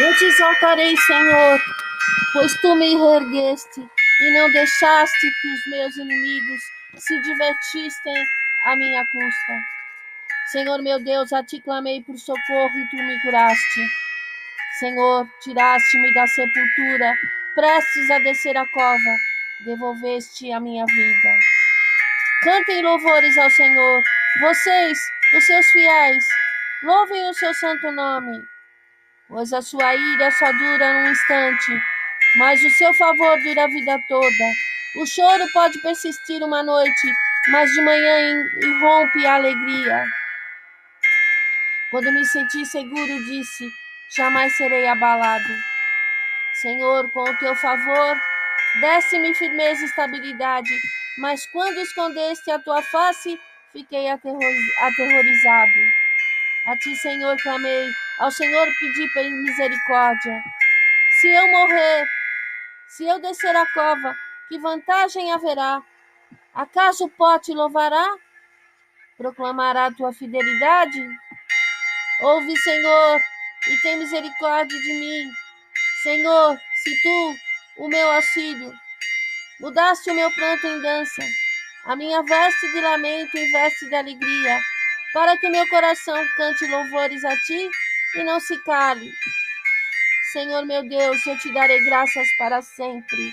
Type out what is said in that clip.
Eu te exaltarei, Senhor, pois tu me reergueste e não deixaste que os meus inimigos se divertissem à minha custa. Senhor meu Deus, a ti clamei por socorro e tu me curaste. Senhor, tiraste-me da sepultura, prestes a descer a cova, devolveste a minha vida. Cantem louvores ao Senhor, vocês, os seus fiéis, louvem o seu santo nome, pois a sua ira só dura um instante, mas o seu favor dura a vida toda. O choro pode persistir uma noite, mas de manhã irrompe a alegria. Quando me senti seguro, disse: Jamais serei abalado. Senhor, com o teu favor, desse-me firmeza e estabilidade, mas quando escondeste a tua face, fiquei aterrorizado. A ti, Senhor, clamei, ao Senhor pedi misericórdia. Se eu morrer, se eu descer a cova, que vantagem haverá? Acaso o pó te louvará? Proclamará tua fidelidade? Ouve, Senhor, e tem misericórdia de mim. Senhor, se tu, o meu auxílio, mudaste o meu pranto em dança, a minha veste de lamento em veste de alegria, para que meu coração cante louvores a ti e não se cale. Senhor meu Deus, eu te darei graças para sempre.